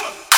One,